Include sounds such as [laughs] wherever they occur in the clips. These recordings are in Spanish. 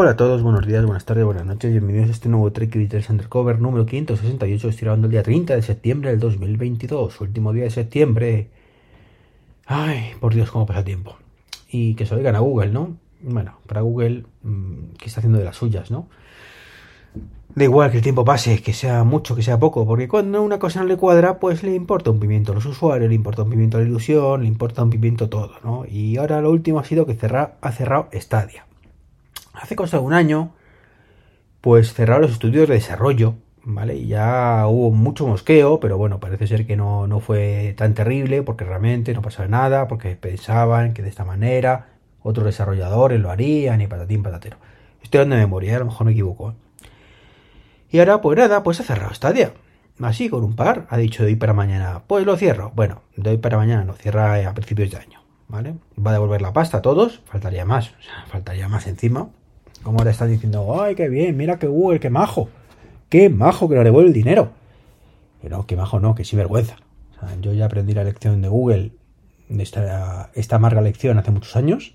Hola a todos, buenos días, buenas tardes, buenas noches, bienvenidos a este nuevo Trek Details Undercover número 568, estoy grabando el día 30 de septiembre del 2022, último día de septiembre. Ay, por Dios, cómo pasa tiempo. Y que se oigan a Google, ¿no? Bueno, para Google, mm, que está haciendo de las suyas, ¿no? Da igual que el tiempo pase, que sea mucho, que sea poco, porque cuando una cosa no le cuadra, pues le importa un pimiento a los usuarios, le importa un pimiento a la ilusión, le importa un pimiento todo, ¿no? Y ahora lo último ha sido que ha cerrado Stadia. Hace cosa de un año, pues cerraron los estudios de desarrollo, ¿vale? Y ya hubo mucho mosqueo, pero bueno, parece ser que no, no fue tan terrible, porque realmente no pasaba nada, porque pensaban que de esta manera otros desarrolladores lo harían y patatín patatero. Estoy dando de memoria, a lo mejor me equivoco. ¿eh? Y ahora, pues nada, pues ha cerrado Stadia. Así, con un par, ha dicho de hoy para mañana. Pues lo cierro. Bueno, de hoy para mañana lo cierra a principios de año. ¿Vale? Va a devolver la pasta a todos. Faltaría más. O sea, faltaría más encima. Como ahora están diciendo, ay, qué bien, mira qué Google, qué majo. Qué majo que le devuelve el dinero. Pero qué majo no, que sí vergüenza. O sea, yo ya aprendí la lección de Google, de esta, esta amarga lección hace muchos años.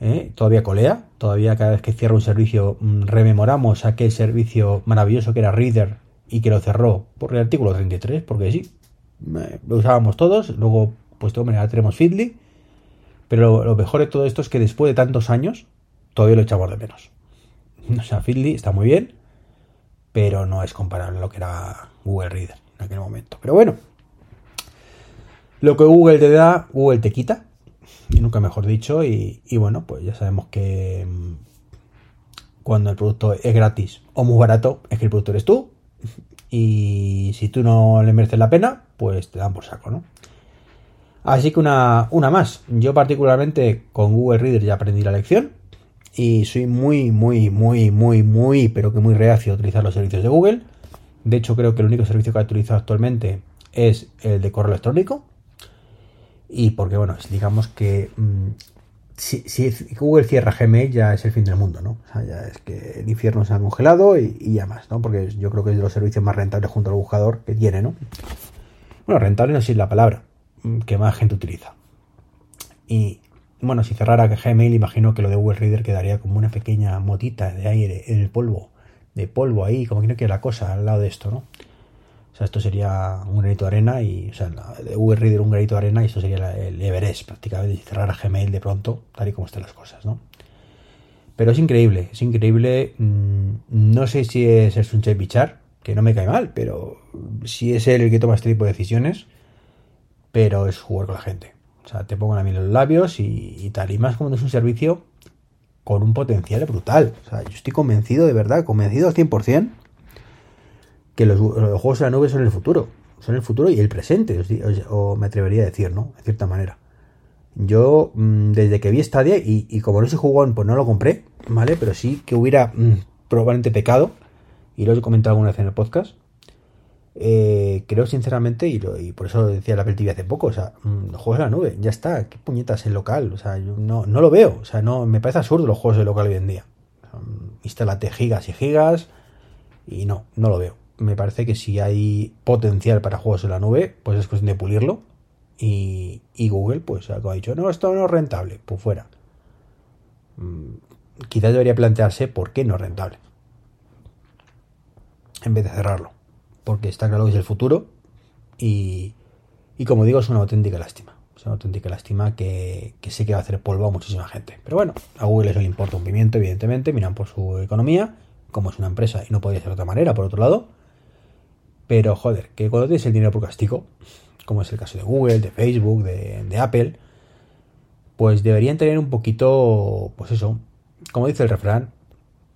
¿eh? todavía colea, todavía cada vez que cierra un servicio mm, rememoramos aquel servicio maravilloso que era Reader y que lo cerró por el artículo 33, porque sí, lo usábamos todos, luego pues de manera tenemos Feedly, pero lo, mejor de todo esto es que después de tantos años todavía lo echamos de menos. [laughs] O sea, Feedly está muy bien, pero no es comparable a lo que era Google Reader en aquel momento. Pero bueno, lo que Google te da, Google te quita y nunca mejor dicho. Y, bueno, pues ya sabemos que mm, cuando el producto es gratis o muy barato, es que el producto eres tú. [laughs] Y si tú no le mereces la pena, pues te dan por saco, ¿no? Así que una, una más. Yo particularmente con Google Reader ya aprendí la lección. Y soy muy, muy, muy, muy, muy, pero que muy reacio a utilizar los servicios de Google. De hecho, creo que el único servicio que he utilizado actualmente es el de correo electrónico y porque, bueno, digamos que mm, si, Google cierra Gmail ya es el fin del mundo, ¿no? O sea, ya es que el infierno se ha congelado y, ya más, ¿no? Porque yo creo que es de los servicios más rentables junto al buscador que tiene, ¿no? Bueno, rentable no es la palabra mm, que más gente utiliza. Y bueno, si cerrara Gmail, imagino que lo de Google Reader quedaría como una pequeña motita de aire en el polvo, de polvo ahí, como que no quiere la cosa al lado de esto, ¿no? sea, esto sería un granito de arena y, o sea, de Google Reader un granito de arena y esto sería el Everest prácticamente, si cerrara Gmail de pronto, tal y como están las cosas, ¿no? Pero es increíble, es increíble. Mm, no sé si es el Sunshine Bichar, que no me cae mal, pero si es él el que toma este tipo de decisiones, pero es jugar con la gente. O sea, te pongo la miel en los labios y, tal. Y más como es un servicio con un potencial brutal. O sea, yo estoy convencido, de verdad, convencido al 100% que los, juegos en la nube son el futuro. Son el futuro y el presente, o, me atrevería a decir, ¿no? De cierta manera. Yo, mm, desde que vi Stadia, y, y como no soy jugón, pues no lo compré, ¿vale? Pero sí que hubiera mm, probablemente pecado, y lo he comentado alguna vez en el podcast. Eh, creo sinceramente, y, por eso decía la Apple TV hace poco, o sea, mm, juegos en la nube, ya está, qué puñetas en local, o sea, yo no, no lo veo, o sea, no, me parece absurdo los juegos de local hoy en día. Instálate gigas y gigas, y no, no lo veo me parece que si hay potencial para juegos en la nube, pues es cuestión de pulirlo. Y, Google, pues ha dicho, no, esto no es rentable, pues fuera. Mm, quizás debería plantearse por qué no es rentable. En vez de cerrarlo. Porque está claro que es el futuro. Y, y como digo, es una auténtica lástima. Es una auténtica lástima que, que sé que va a hacer polvo a muchísima gente. Pero bueno, a Google eso le importa un pimiento, evidentemente. Miran por su economía, como es una empresa y no podría ser de otra manera, por otro lado pero joder, que cuando tienes el dinero por castigo, como es el caso de Google, de Facebook, de, Apple, pues deberían tener un poquito, pues eso, como dice el refrán,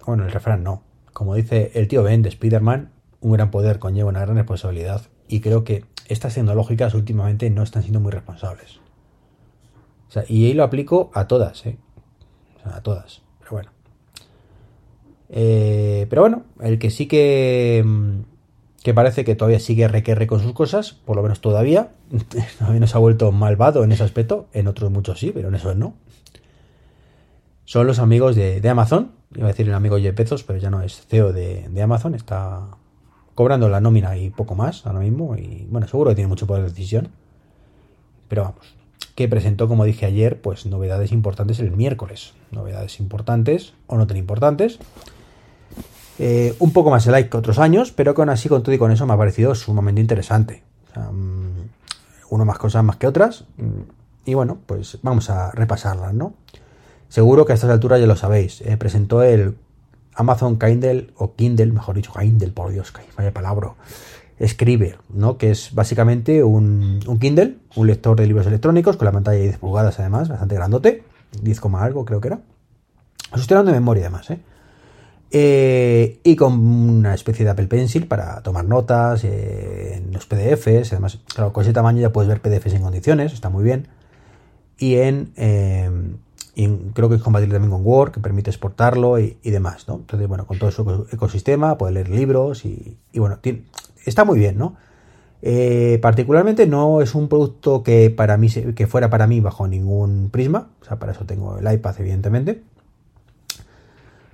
bueno, el refrán no, como dice el tío Ben de Spider-Man, un gran poder conlleva una gran responsabilidad. Y creo que estas tecnológicas últimamente no están siendo muy responsables. O sea, y ahí lo aplico a todas, ¿eh? O sea, a todas. Pero bueno. Eh, pero bueno, el que sí que mm, que parece que todavía sigue requerre con sus cosas, por lo menos todavía. [laughs] Todavía no se ha vuelto malvado en ese aspecto, en otros muchos sí, pero en eso no. Son los amigos de, Amazon, iba a decir el amigo Jeff pero ya no es CEO de, Amazon, está cobrando la nómina y poco más ahora mismo, y bueno, seguro que tiene mucho poder de decisión. Pero vamos, que presentó, como dije ayer, pues novedades importantes el miércoles. Novedades importantes o no tan importantes. Eh, un poco más de like que otros años, pero con así, con todo y con eso, me ha parecido sumamente interesante. Mm, uno más cosas más que otras. Mm, y bueno, pues vamos a repasarlas, ¿no? Seguro que a estas alturas ya lo sabéis. Eh, presentó el Amazon Kindle, o Kindle, mejor dicho, Kindle, por Dios, vaya palabra. Scriber, ¿no? Que es básicamente un, Kindle, un lector de libros electrónicos, con la pantalla de 10 pulgadas además, bastante grandote, 10, algo creo que era. Os estoy hablando de memoria además, ¿eh? Eh, y con una especie de Apple Pencil para tomar notas eh, en los PDFs. Además, claro, con ese tamaño ya puedes ver PDFs en condiciones, está muy bien. Y en, creo que es compatible también con Word, que permite exportarlo y, demás, ¿no? Entonces, bueno, con todo su ecosistema, puedes leer libros y, y bueno, está muy bien, ¿no? Eh, particularmente no es un producto que para mí que fuera para mí bajo ningún prisma, o sea, para eso tengo el iPad evidentemente.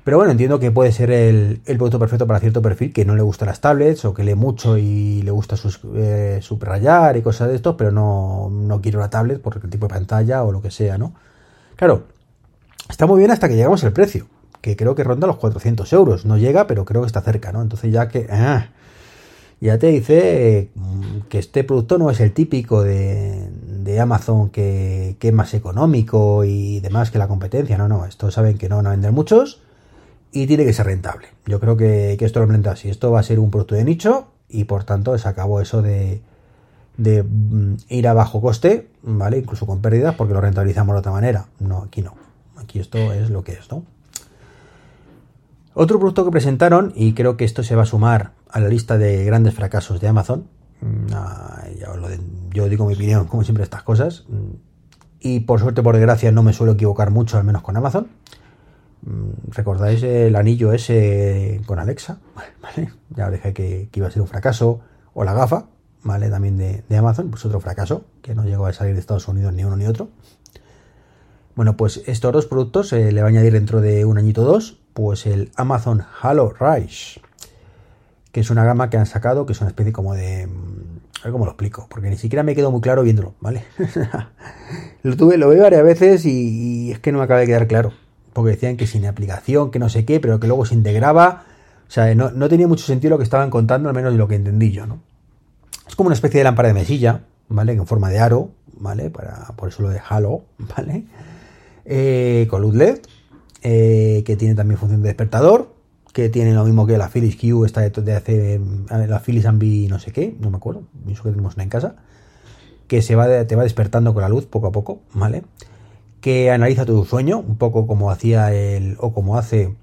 Pero bueno, entiendo que puede ser el, producto perfecto para cierto perfil que no le gustan las tablets o que lee mucho y le gusta eh, subrayar y cosas de estos, pero no, no quiere una tablet por el tipo de pantalla o lo que sea, ¿no? Claro, está muy bien hasta que llegamos al precio, que creo que ronda los 400 euros. No llega, pero creo que está cerca, ¿no? Entonces ya que... Ah, ya te dice mm, que este producto no es el típico de, Amazon que, es más económico y demás que la competencia. No, no, esto saben que no van a vender muchos y tiene que ser rentable. Yo creo que, esto lo plantea así. Esto va a ser un producto de nicho y por tanto se acabó eso de, de mm, ir a bajo coste, ¿vale? Incluso con pérdidas porque lo rentabilizamos de otra manera. No, aquí no. Aquí esto es lo que es, ¿no? Otro producto que presentaron, y creo que esto se va a sumar a la lista de grandes fracasos de Amazon, mm, ah, yo digo mi opinión, como siempre, estas cosas, mm, y por suerte, por desgracia, no me suelo equivocar mucho, al menos con Amazon. ¿Recordáis el anillo ese con Alexa? [laughs] ¿Vale? Ya os dije que, iba a ser un fracaso. O la gafa, ¿vale? También de, Amazon, pues otro fracaso, que no llegó a salir de Estados Unidos ni uno ni otro. Bueno, pues estos dos productos se le va a añadir dentro de un añito o dos, pues el Amazon Halo Rise que es una gama que han sacado, que es una especie como de... Mm, a ver cómo lo explico, porque ni siquiera me quedó muy claro viéndolo, ¿vale? [laughs] lo tuve, lo veo varias veces y, es que no me acaba de quedar claro. Porque decían que sin aplicación, que no sé qué, pero que luego se integraba. O sea, no, no tenía mucho sentido lo que estaban contando, al menos de lo que entendí yo, ¿no? Es como una especie de lámpara de mesilla, ¿vale? En forma de aro, ¿vale? Para, por eso lo de Halo, [laughs] ¿vale? Eh, con luz LED, eh, que tiene también función de despertador, que tiene lo mismo que la Philips Q, esta de, hace la Philips Ambi no sé qué, no me acuerdo, pienso que tenemos una en casa, que se va te va despertando con la luz poco a poco, ¿vale? Que analiza tu sueño, un poco como hacía el, o como hace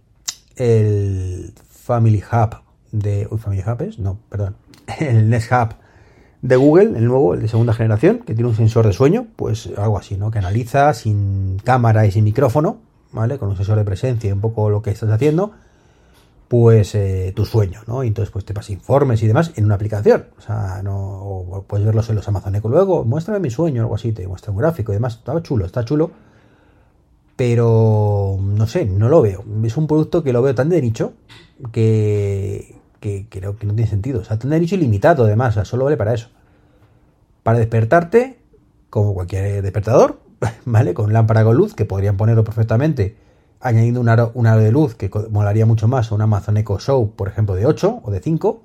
el Family Hub de, uy, Family Hub es, no, perdón, [laughs] el Nest Hub de Google, el nuevo, el de segunda generación, que tiene un sensor de sueño, pues algo así, ¿no? Que analiza sin cámara y sin micrófono, ¿vale? Con un sensor de presencia y un poco lo que estás haciendo pues eh, tu sueño, ¿no? Y entonces pues te pasas informes y demás en una aplicación. O sea, no puedes verlos en los Amazon Echo luego, muéstrame mi sueño, algo así, te muestra un gráfico y demás. Está chulo, está chulo. Pero no sé, no lo veo. Es un producto que lo veo tan de nicho que, que creo que no tiene sentido. O sea, tan de nicho ilimitado además, o sea, solo vale para eso. Para despertarte, como cualquier despertador, [laughs] ¿vale? Con lámpara con luz, que podrían ponerlo perfectamente añadiendo un aro, de luz que molaría mucho más a un Amazon Echo Show, por ejemplo, de 8 o de 5.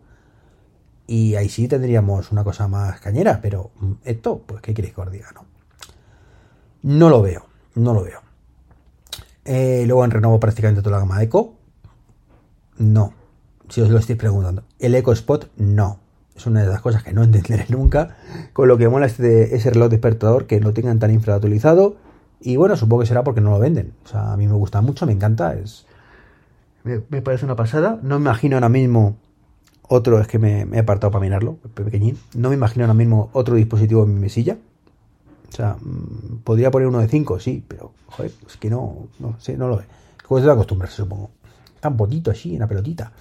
Y ahí sí tendríamos una cosa más cañera, pero mm, esto, pues, ¿qué queréis que os diga? No, no lo veo, no lo veo. Eh, luego en renovo prácticamente toda la gama Echo. No, si os lo estáis preguntando. El Echo Spot, no. Es una de las cosas que no [laughs] entenderé nunca. Con lo que mola este, ese reloj despertador que no tengan tan infrautilizado y bueno, supongo que será porque no lo venden. O sea, a mí me gusta mucho, me encanta. Es, me, parece una pasada. No me imagino ahora mismo otro, es que me, he apartado para mirarlo, pequeñín. No me imagino ahora mismo otro dispositivo en mi mesilla. O sea, mm, podría poner uno de 5, sí, pero joder, es que no, no sé, no lo ve. Pues de acostumbrarse, supongo. Tan así, en la pelotita.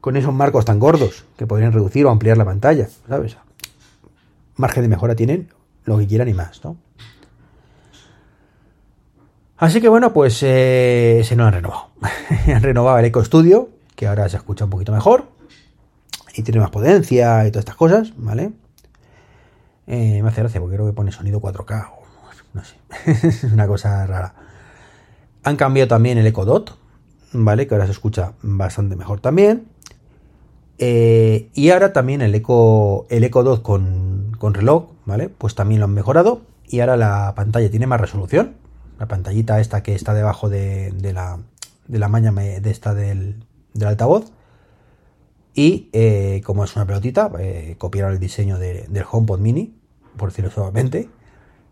Con esos marcos tan gordos que podrían reducir o ampliar la pantalla, ¿sabes? Margen de mejora tienen lo que quieran y más, ¿no? Así que bueno, pues eh, se nos han renovado. [laughs] han renovado el Eco Studio, que ahora se escucha un poquito mejor. Y tiene más potencia y todas estas cosas, ¿vale? Eh, me hace gracia porque creo que pone sonido 4K. no sé, [laughs] es una cosa rara. Han cambiado también el Echo Dot, ¿vale? Que ahora se escucha bastante mejor también. Eh, y ahora también el Echo, el Echo Dot con, con reloj, ¿vale? Pues también lo han mejorado. Y ahora la pantalla tiene más resolución. La pantallita esta que está debajo de, la, de la maña de esta del, del altavoz. Y eh, como es una pelotita, eh, copiaron el diseño del HomePod Mini, por decirlo suavemente.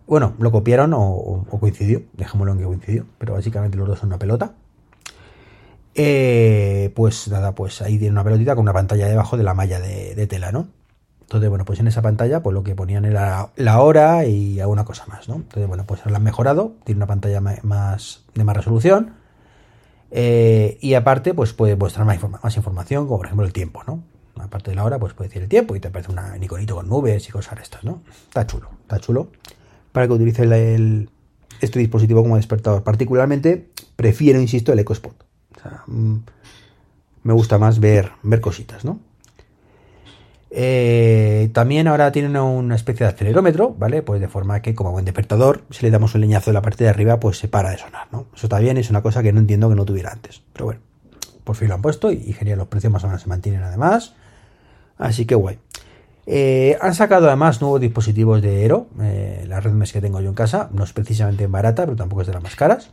Bueno, lo copiaron o, coincidió, dejémoslo en que coincidió, pero básicamente los dos son una pelota. Eh, pues nada, pues ahí tiene una pelotita con una pantalla debajo de la malla de, tela, ¿no? Entonces, bueno, pues en esa pantalla, pues lo que ponían era la hora y alguna cosa más, ¿no? Entonces, bueno, pues la han mejorado, tiene una pantalla más de más resolución. Eh, y aparte, pues puede mostrar más, información, como por ejemplo el tiempo, ¿no? Aparte de la hora, pues puede decir el tiempo y te aparece un iconito con nubes y cosas estas, ¿no? Está chulo, está chulo para que utilice este dispositivo como despertador. Particularmente prefiero, insisto, el EcoSpot. Mm, me gusta más ver, ver cositas, ¿no? Eh, también ahora tiene una especie de acelerómetro, ¿vale? Pues de forma que como buen despertador, si le damos un leñazo de la parte de arriba, pues se para de sonar, ¿no? Eso está bien, es una cosa que no entiendo que no tuviera antes. Pero bueno, por fin lo han puesto y, y genial, los precios más o menos se mantienen además. Así que guay. Eh, han sacado además nuevos dispositivos de Aero, eh, la red mes que tengo yo en casa, no es precisamente barata, pero tampoco es de las más caras.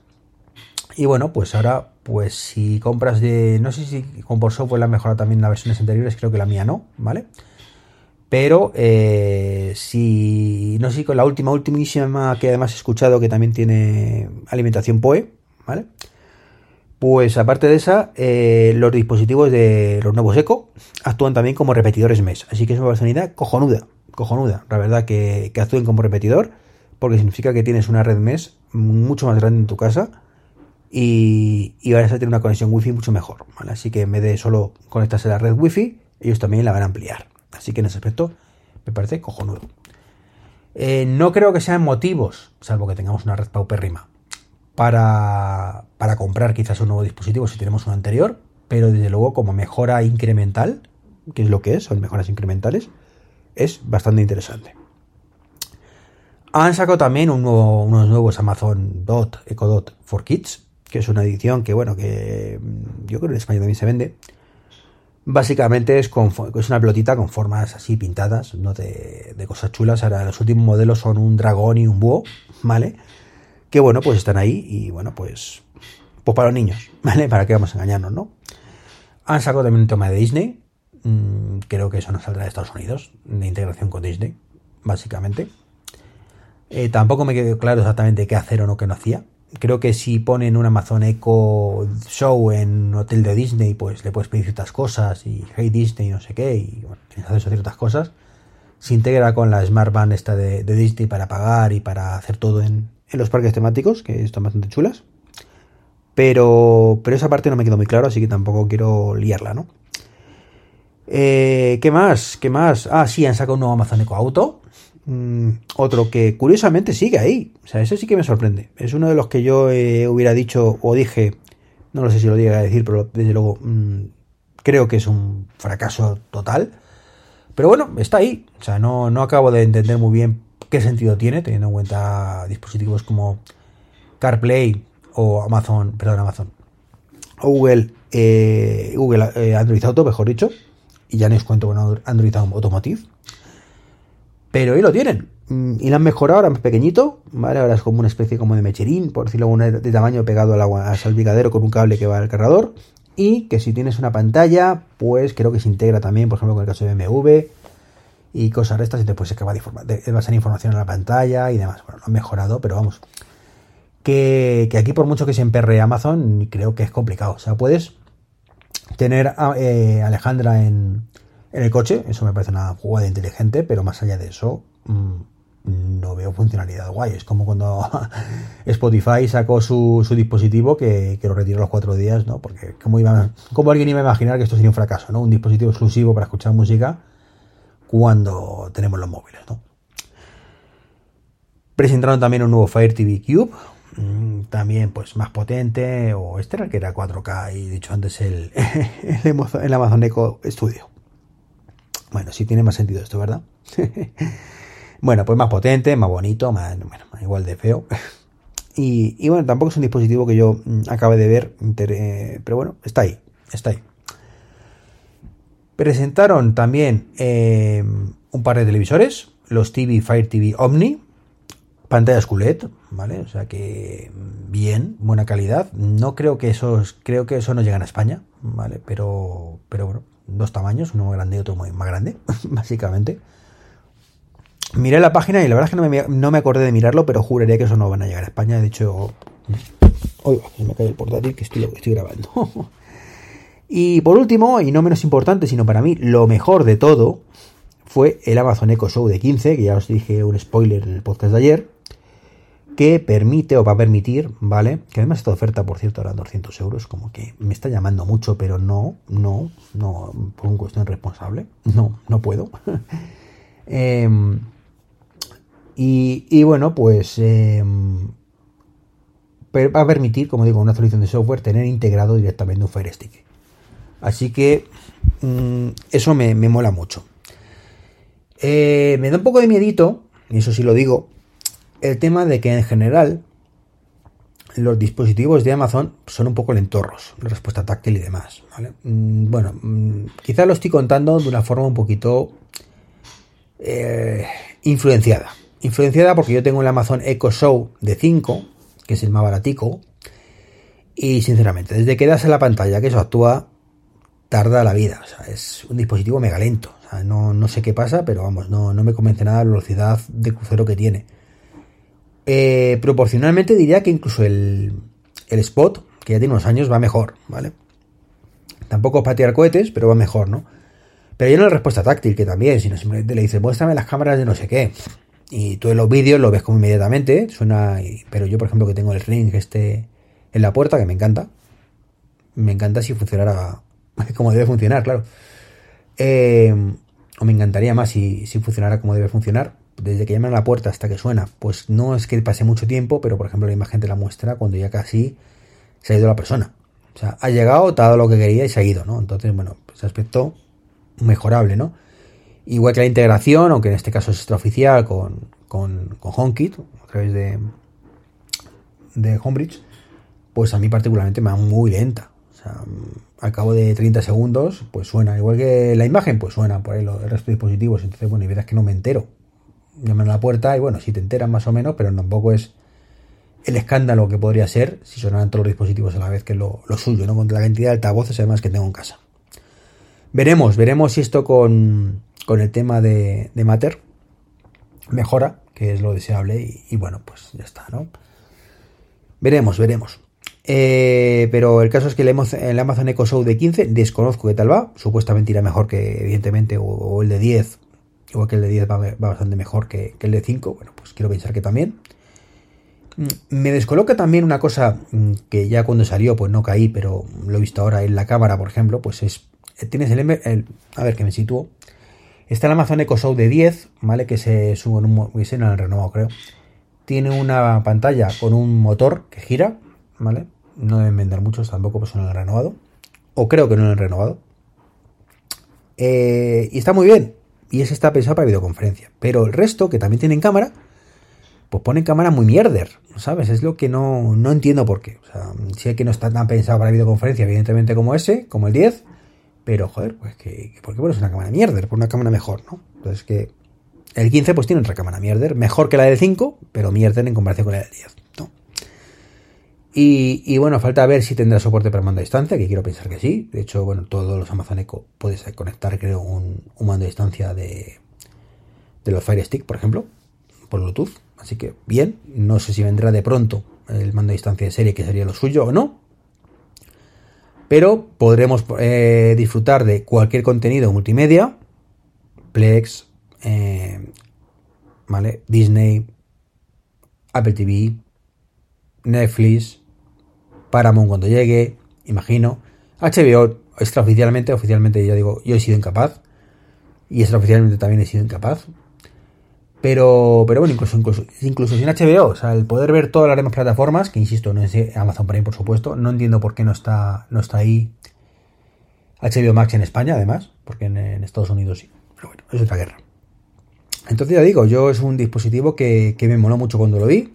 Y bueno, pues ahora, pues si compras de, no sé si con por software la han mejorado también las versiones anteriores, creo que la mía no, ¿vale? Pero eh, si, no sé con la última, ultimísima que además he escuchado que también tiene alimentación PoE, ¿vale? Pues aparte de esa, eh, los dispositivos de los nuevos Eco actúan también como repetidores MES. Así que es una unidad cojonuda, cojonuda. La verdad que, actúen como repetidor, porque significa que tienes una red MES mucho más grande en tu casa y, y vas a tener una conexión Wi-Fi mucho mejor. Así que en vez de solo conectarse a la red Wi-Fi, ellos también la van a ampliar. Así que en ese aspecto me parece cojonudo. Eh, no creo que sean motivos, salvo que tengamos una red paupérrima, para, para comprar quizás un nuevo dispositivo si tenemos un anterior, pero desde luego como mejora incremental, que es lo que es, son mejoras incrementales, es bastante interesante. Han sacado también unos nuevos Amazon Dot, Echo Dot for Kids, que es una edición que, bueno, que mm, yo creo que en España también se vende. Básicamente es, con, es una pelotita con formas así pintadas, no de, de, cosas chulas. Ahora los últimos modelos son un dragón y un búho, ¿vale? que bueno, pues están ahí y bueno, pues, pues para los niños, [laughs] ¿vale? Para que vamos a engañarnos, ¿no? Han sacado también un tema de Disney, mm, creo que eso no saldrá de Estados Unidos, de integración con Disney, básicamente. Eh, tampoco me quedó claro exactamente qué hacer o no que no hacía. Creo que si ponen un Amazon Echo Show en un hotel de Disney, pues le puedes pedir ciertas cosas y Hey Disney, no sé qué, y bueno, tienes hacer ciertas cosas. Se integra con la Smart Band esta de Disney para pagar y para hacer todo en, en los parques temáticos, que están bastante chulas. Pero, pero esa parte no me quedó muy claro, así que tampoco quiero liarla, ¿no? Eh, ¿Qué más? ¿Qué más? Ah, sí, han sacado un nuevo Amazon Eco Auto. Mm, otro que curiosamente sigue ahí. O sea, ese sí que me sorprende. Es uno de los que yo eh, hubiera dicho o dije, no lo sé si lo diga a decir, pero desde luego mm, creo que es un fracaso total. Pero bueno, está ahí. O sea, no, no acabo de entender muy bien ¿Qué sentido tiene teniendo en cuenta dispositivos como CarPlay o Amazon, perdón, Amazon, o Google, eh, Google eh, Android Auto, mejor dicho, y ya no os cuento con Android Automotive, pero ahí lo tienen. Mm, y lo han mejorado, ahora más pequeñito, ¿vale? Ahora es como una especie como de mecherín, por decirlo de tamaño pegado al, agua, al salpicadero con un cable que va al cargador. Y que si tienes una pantalla, pues creo que se integra también, por ejemplo, con el caso de BMW, y cosas de estas y después se acaba de, de basar información en la pantalla y demás. Bueno, lo han mejorado, pero vamos. Que, aquí por mucho que se emperre Amazon, creo que es complicado. O sea, puedes tener a eh, Alejandra en, en, el coche, eso me parece una jugada inteligente, pero más allá de eso, mm, no veo funcionalidad guay. Es como cuando [laughs] Spotify sacó su, dispositivo que, lo retiró los cuatro días, ¿no? Porque como, iba, como alguien iba a imaginar que esto sería un fracaso, ¿no? Un dispositivo exclusivo para escuchar música cuando tenemos los móviles. ¿no? Presentaron también un nuevo Fire TV Cube, mm, también pues más potente, o este era el que era 4K y dicho antes el, [laughs] el Amazon Echo Studio. Bueno, sí tiene más sentido esto, ¿verdad? [laughs] Bueno, pues más potente, más bonito, más, igual de feo. [laughs] Y, bueno, tampoco es un dispositivo que yo mm, acabe de ver, eh, pero bueno, está ahí, está ahí. Presentaron también eh, un par de televisores, los TV Fire TV Omni, pantallas QLED, ¿vale? O sea que mm, bien, buena calidad. No creo que esos, creo que eso no llega a España, ¿vale? Pero, pero bueno, dos tamaños, uno más grande y otro más grande, [laughs] básicamente. Miré la página y la verdad es que no me, acordé de mirarlo, pero juraría que eso no van a llegar a España. De hecho, oiga, me cae el portátil que estoy, estoy grabando. [laughs] y por último, y no menos importante, sino para mí lo mejor de todo, fue el Amazon Echo Show de 15, que ya os dije un spoiler en el podcast de ayer, que permite o va a permitir, ¿vale? Que además esta oferta, por cierto, ahora 200 euros, como que me está llamando mucho, pero no, no, no, por un cuestión responsable, no, no puedo. [laughs] eh, y, bueno, pues em, va a permitir, como digo, una solución de software tener integrado directamente un Fire Stick. Así que mm, eso me, mola mucho. Eh, me da un poco de miedito, y eso sí lo digo, el tema de que en general los dispositivos de Amazon son un poco lentorros, la respuesta táctil y demás. Mm, bueno, mm, quizás lo estoy contando de una forma un poquito eh, influenciada influenciada porque yo tengo el Amazon Echo Show de 5, que es el más baratico, y sinceramente, desde que das en la pantalla que eso actúa, tarda la vida. O sea, es un dispositivo mega lento. O sea, no, sé qué pasa, pero vamos, no, me convence nada la velocidad de crucero que tiene. Eh, proporcionalmente diría que incluso el, el Spot, que ya tiene unos años, va mejor, ¿vale? Tampoco patear cohetes, pero va mejor, ¿no? Pero ya no respuesta táctil, que también, sino simplemente le dice, muéstrame las cámaras de no sé qué. Y tú en los vídeos lo ves como inmediatamente, suena, pero yo por ejemplo que tengo el ring este en la puerta, que me encanta, me encanta si funcionara [laughs] como debe funcionar, claro. Eh, o me encantaría más si, si funcionara como debe funcionar. Desde que llaman a la puerta hasta que suena, pues no es que pase mucho tiempo, pero por ejemplo la imagen te la muestra cuando ya casi se ha ido la persona. O sea, ha llegado, te ha dado lo que quería y se ha ido, ¿no? Entonces, bueno, ese aspecto mejorable, ¿no? Igual que la integración, aunque en este caso es extraoficial con, con, con HomeKit, a través de, de Homebridge, pues a mí particularmente me va muy lenta. O sea, al cabo de 30 segundos, pues suena. Igual que la imagen, pues suena por ahí los, el resto de dispositivos. Entonces, bueno, y verdad que no me entero. Llaman a la puerta y bueno, si te enteras más o menos, pero tampoco es el escándalo que podría ser si sonaran todos los dispositivos a la vez que lo, lo suyo, ¿no? Con la cantidad de altavoces además que tengo en casa. Veremos, veremos si esto con, con el tema de, de Matter mejora, que es lo deseable, y, bueno, pues ya está, ¿no? Veremos, veremos. Eh, pero el caso es que el Amazon Echo Show de 15 desconozco qué tal va. Supuestamente irá mejor que, evidentemente, o, el de 10. Igual que el de 10 va, bastante mejor que, el de 5. Bueno, pues quiero pensar que también. Mm, me descoloca también una cosa mm, que ya cuando salió, pues no caí, pero lo he visto ahora en la cámara, por ejemplo, pues es. Tienes el, el a ver que me sitúo. Está el Amazon Echo Show de 10, ¿vale? Que se sube en un ese no renovado, creo. Tiene una pantalla con un motor que gira, ¿vale? No deben vender muchos tampoco, pues no lo han renovado. O creo que no lo han renovado. Eh, y está muy bien. Y ese está pensado para videoconferencia. Pero el resto, que también tienen cámara, pues ponen cámara muy mierder, ¿sabes? Es lo que no, no entiendo por qué. O sea, sé que no está tan pensado para videoconferencia, evidentemente, como ese, como el 10. Pero, joder, pues que, ¿por qué pones una cámara mierder? Por una cámara mejor, ¿no? Entonces que el 15 pues tiene otra cámara mierder, mejor que la del 5, pero mierder en comparación con la del 10, Y, bueno, falta ver si tendrá soporte para mando a distancia, que quiero pensar que sí. De hecho, bueno, todos los Amazon Echo puedes conectar, creo, un, mando a distancia de, de los Fire Stick, por ejemplo, por Bluetooth. Así que bien, no sé si vendrá de pronto el mando a distancia de serie, que sería lo suyo o no, pero podremos eh, disfrutar de cualquier contenido multimedia, Plex, eh, ¿vale? Disney, Apple TV, Netflix, Paramount cuando llegue, imagino. HBO extraoficialmente, oficialmente ya digo, yo he sido incapaz. Y extraoficialmente también he sido incapaz. Pero, pero bueno, incluso, incluso, incluso sin HBO, o sea, el poder ver todas las demás plataformas, que insisto, no es Amazon Prime, por supuesto, no entiendo por qué no está, no está ahí HBO Max en España, además, porque en, Estados Unidos sí. Pero bueno, es otra guerra. Entonces ya digo, yo es un dispositivo que, me moló mucho cuando lo vi.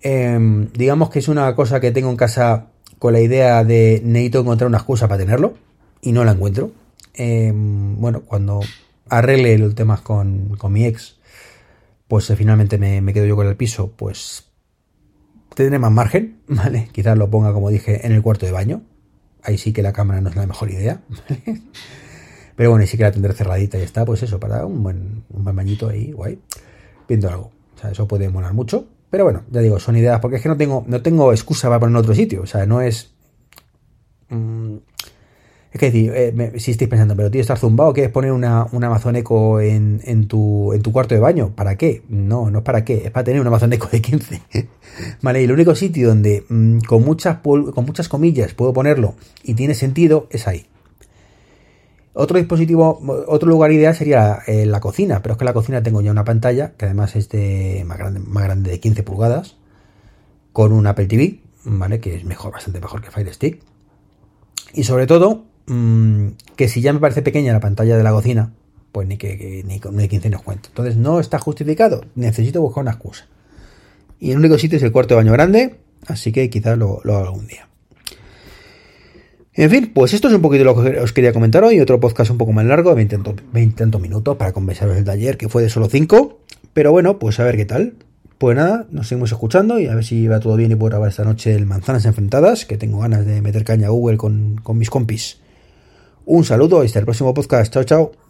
Em, digamos que es una cosa que tengo en casa con la idea de necesito encontrar una excusa para tenerlo y no la encuentro. Em, bueno, cuando arregle los temas con, con mi ex, pues eh, finalmente me, me, quedo yo con el piso, pues tendré más margen, [laughs] ¿vale? Quizás lo ponga, como dije, en el cuarto de baño. Ahí sí que la cámara no es la mejor idea. [laughs] Pero bueno, y sí que la tendré cerradita y está, pues eso, para un buen, un buen bañito ahí, guay, viendo algo. O sea, eso puede molar mucho. Pero bueno, ya digo, son ideas, porque es que no tengo, no tengo excusa para poner en otro sitio. O sea, no es. Mm, es que decir, eh, si estáis pensando, pero tío, estar zumbado, ¿quieres poner una, un Amazon Echo en, en, tu, en tu cuarto de baño? ¿Para qué? No, no es para qué, es para tener un Amazon Echo de 15. [laughs] vale, y el único sitio donde mm, con, muchas, con muchas comillas puedo ponerlo y tiene sentido es ahí. Otro dispositivo, otro lugar ideal sería eh, la cocina, pero es que en la cocina tengo ya una pantalla que además es de más grande, más grande de 15 pulgadas, con un Apple TV, ¿vale? Que es mejor, bastante mejor que Fire Stick. Y sobre todo, mm, que si ya me parece pequeña la pantalla de la cocina, pues ni que, ni con 15 nos cuento. Entonces no está justificado, necesito buscar una excusa. Y el único sitio es el cuarto de baño grande, así que quizás lo, lo haga algún día. En fin, pues esto es un poquito lo que os quería comentar hoy. Otro podcast un poco más largo, 20, 20 minutos para conversaros el taller, que fue de solo 5. Pero bueno, pues a ver qué tal. Pues nada, nos seguimos escuchando y a ver si va todo bien y puedo grabar esta noche el Manzanas Enfrentadas, que tengo ganas de meter caña a Google con, con mis compis. Un saludo y hasta el próximo podcast. Chao, chao.